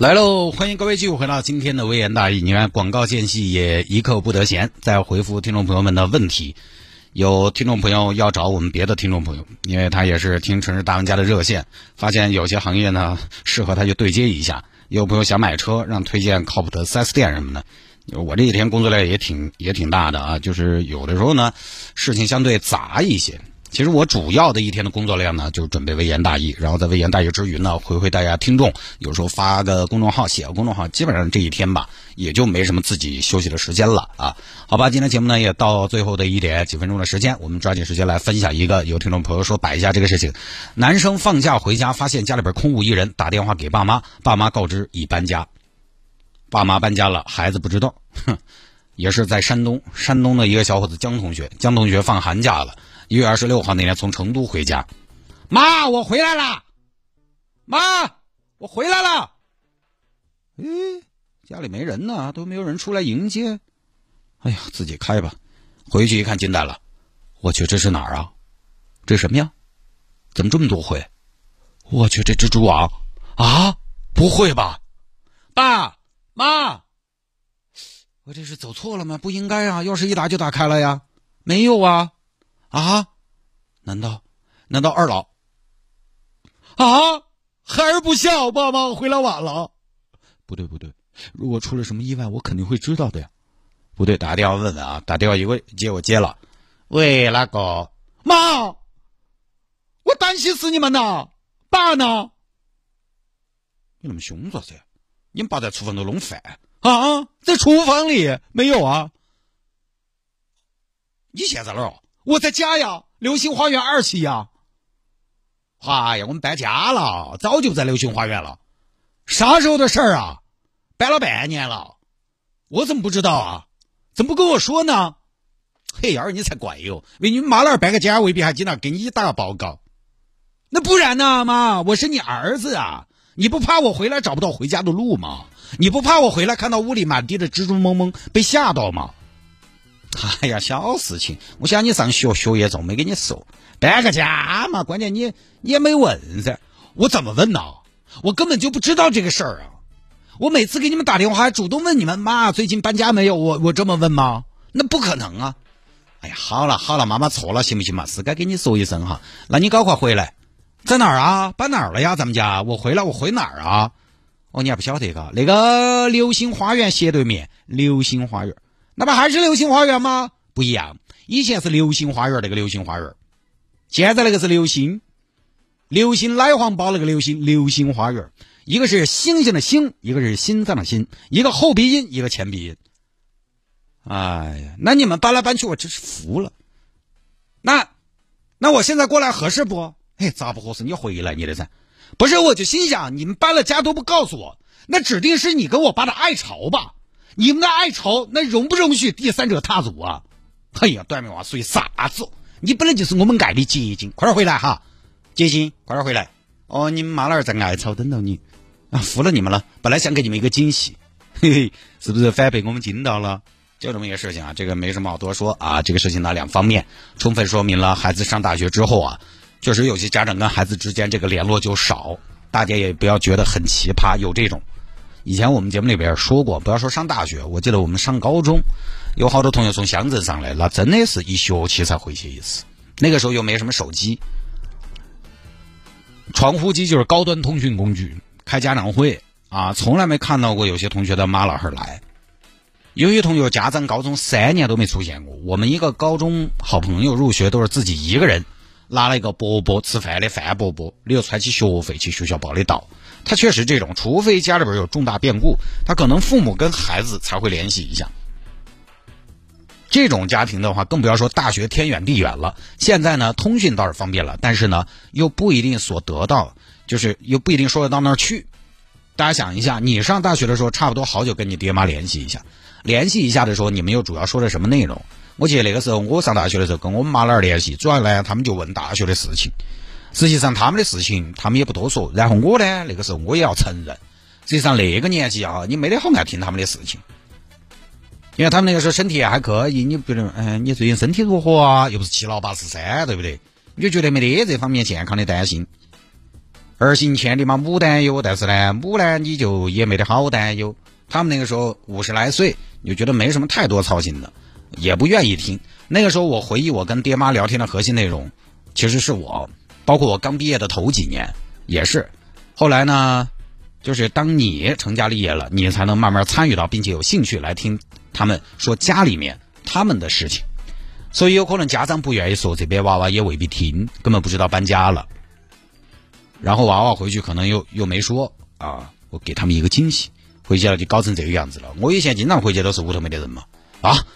来喽！欢迎各位继续回到今天的微言大义。你看广告间隙也一刻不得闲，在回复听众朋友们的问题。有听众朋友要找我们别的听众朋友，因为他也是听城市大玩家的热线，发现有些行业呢适合他就对接一下。有朋友想买车，让推荐靠谱的 4S 店什么的。我这几天工作量也挺也挺大的啊，就是有的时候呢事情相对杂一些。其实我主要的一天的工作量呢，就是准备微言大义，然后在微言大义之余呢，回回大家听众，有时候发个公众号，写个公众号，基本上这一天吧，也就没什么自己休息的时间了啊。好吧，今天节目呢也到最后的一点几分钟的时间，我们抓紧时间来分享一个有听众朋友说摆一下这个事情：男生放假回家，发现家里边空无一人，打电话给爸妈，爸妈告知已搬家，爸妈搬家了，孩子不知道，哼，也是在山东，山东的一个小伙子江同学，江同学放寒假了。一月二十六号那天从成都回家，妈，我回来了，妈，我回来了。哎，家里没人呢，都没有人出来迎接。哎呀，自己开吧。回去一看，惊呆了。我去，这是哪儿啊？这什么呀？怎么这么多灰？我去，这蜘蛛网啊？不会吧？爸妈，我这是走错了吗？不应该啊！钥匙一打就打开了呀。没有啊。啊？难道？难道二老？啊？孩儿不孝，爸妈回来晚了。不对不对，如果出了什么意外，我肯定会知道的呀。不对，打个电话问问啊！打电话一个接我接了。喂，那个妈，我担心死你们呢。爸呢？你那么凶做啥？你们爸在厨房头弄饭啊？在厨房里没有啊？你现在哪儿？我在家呀，流星花园二期呀。哎呀，我们搬家了，早就在流星花园了。啥时候的事儿啊？搬了半年了，我怎么不知道啊？怎么不跟我说呢？嘿，幺儿你才怪哟！为你们妈那儿搬个家，未必还经常给你打报告。那不然呢，妈？我是你儿子啊，你不怕我回来找不到回家的路吗？你不怕我回来看到屋里满地的蜘蛛蒙蒙被吓到吗？哎呀，小事情！我想你上学学业重，没跟你说搬个家嘛。关键你你也没问噻，我怎么问呢？我根本就不知道这个事儿啊！我每次给你们打电话还主动问你们妈最近搬家没有？我我这么问吗？那不可能啊！哎呀，好了好了，妈妈错了，行不行嘛？是该跟你说一声哈。那你赶快回来，在哪儿啊？搬哪儿了呀？咱们家？我回来，我回哪儿啊？哦，你还不晓得嘎？那个流星花园斜对面，流星花园。那不还是流星花园吗？不一样，以前是流星花园那个流星花园，现在那个是流星，流星奶黄包那个流星，流星花园，一个是星星的星，一个是心脏的心，一个后鼻音，一个前鼻音。哎呀，那你们搬来搬去，我真是服了。那，那我现在过来合适不？哎，咋不合适？你回来你的噻。不是，我就心想，你们搬了家都不告诉我，那指定是你跟我爸的爱巢吧？你们的爱巢那容不容许第三者踏入啊？哎呀，短命话说啥子？你本来就是我们爱的结晶，快点回来哈！结晶，快点回来！哦，你们妈老儿在爱巢等到你啊，服了你们了！本来想给你们一个惊喜，嘿嘿，是不是反被我们惊到了？就这么一个事情啊，这个没什么好多说啊。这个事情呢，两方面充分说明了孩子上大学之后啊，确实有些家长跟孩子之间这个联络就少，大家也不要觉得很奇葩，有这种。以前我们节目里边说过，不要说上大学，我记得我们上高中，有好多同学从乡镇上来，那真的是一学期才回去一次。那个时候又没什么手机，传呼机就是高端通讯工具，开家长会啊，从来没看到过有些同学的妈老汉来。有些同学家长高中三年都没出现过。我们一个高中好朋友入学都是自己一个人拿了一个饽饽吃饭的饭饽饽，里头揣起学费去学校报的到。他确实这种，除非家里边有重大变故，他可能父母跟孩子才会联系一下。这种家庭的话，更不要说大学天远地远了。现在呢，通讯倒是方便了，但是呢，又不一定所得到，就是又不一定说得到那儿去。大家想一下，你上大学的时候，差不多好久跟你爹妈联系一下。联系一下的时候，你们又主要说的什么内容？我记得那个时候我上大学的时候，跟我妈老汉儿联系，主要呢他们就问大学的事情。实际上他们的事情他们也不多说。然后我呢，那个时候我也要承认，实际上那个年纪啊，你没得好爱听他们的事情，因为他们那个时候身体还可以，你不能，嗯，你最近身体如何啊？又不是七老八十三，对不对？你就觉得没得这方面健康的担心。儿行千里嘛，母担忧，但是呢，母呢你就也没得好担忧。他们那个时候五十来岁，你就觉得没什么太多操心的。也不愿意听。那个时候，我回忆我跟爹妈聊天的核心内容，其实是我，包括我刚毕业的头几年也是。后来呢，就是当你成家立业了，你才能慢慢参与到，并且有兴趣来听他们说家里面他们的事情。所以有可能家长不愿意说，这边娃娃也未必听，根本不知道搬家了。然后娃娃回去可能又又没说啊，我给他们一个惊喜，回去了就搞成这个样子了。我以前经常回去都是屋头没得人嘛，啊。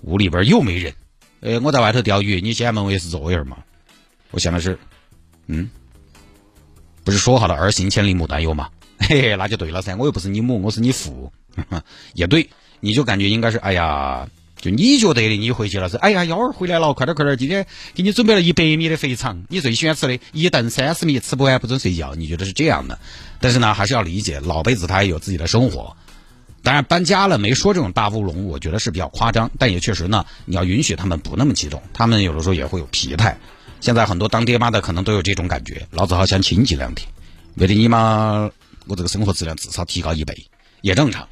屋里边又没人，呃，我在外头钓鱼，你掀门卫是做人嘛。我想的是，嗯，不是说好的儿行千里母担忧吗？嘿嘿，那就对了噻，我又不是你母，我是你父，也对，你就感觉应该是，哎呀，就你觉得的，你回去了是，哎呀，幺儿回来了，快点快点，今天给你准备了一百米的肥肠，你最喜欢吃的，一顿三十米，吃不完不准睡觉，你觉得是这样的？但是呢，还是要理解，老辈子他也有自己的生活。当然搬家了没说这种大乌龙，我觉得是比较夸张，但也确实呢，你要允许他们不那么激动，他们有的时候也会有疲态。现在很多当爹妈的可能都有这种感觉，老子好想清静两天，为了你妈，我这个生活质量至少提高一倍，也正常。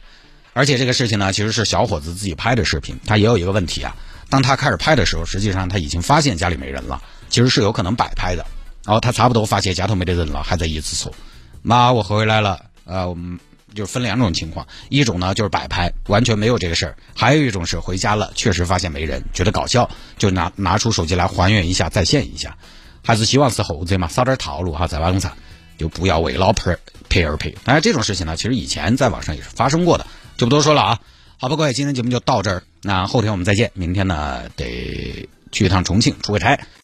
而且这个事情呢，其实是小伙子自己拍的视频，他也有一个问题啊，当他开始拍的时候，实际上他已经发现家里没人了，其实是有可能摆拍的。然后他差不多发现家头没得人了，还在一直说，妈，我回来了，呃，我们。就分两种情况，一种呢就是摆拍，完全没有这个事儿；还有一种是回家了，确实发现没人，觉得搞笑，就拿拿出手机来还原一下，再现一下。还是希望是后者嘛，少点套路哈，在网上就不要为老婆陪而陪。当然这种事情呢，其实以前在网上也是发生过的，就不多说了啊。好吧，各位，今天节目就到这儿，那后天我们再见。明天呢得去一趟重庆出个差。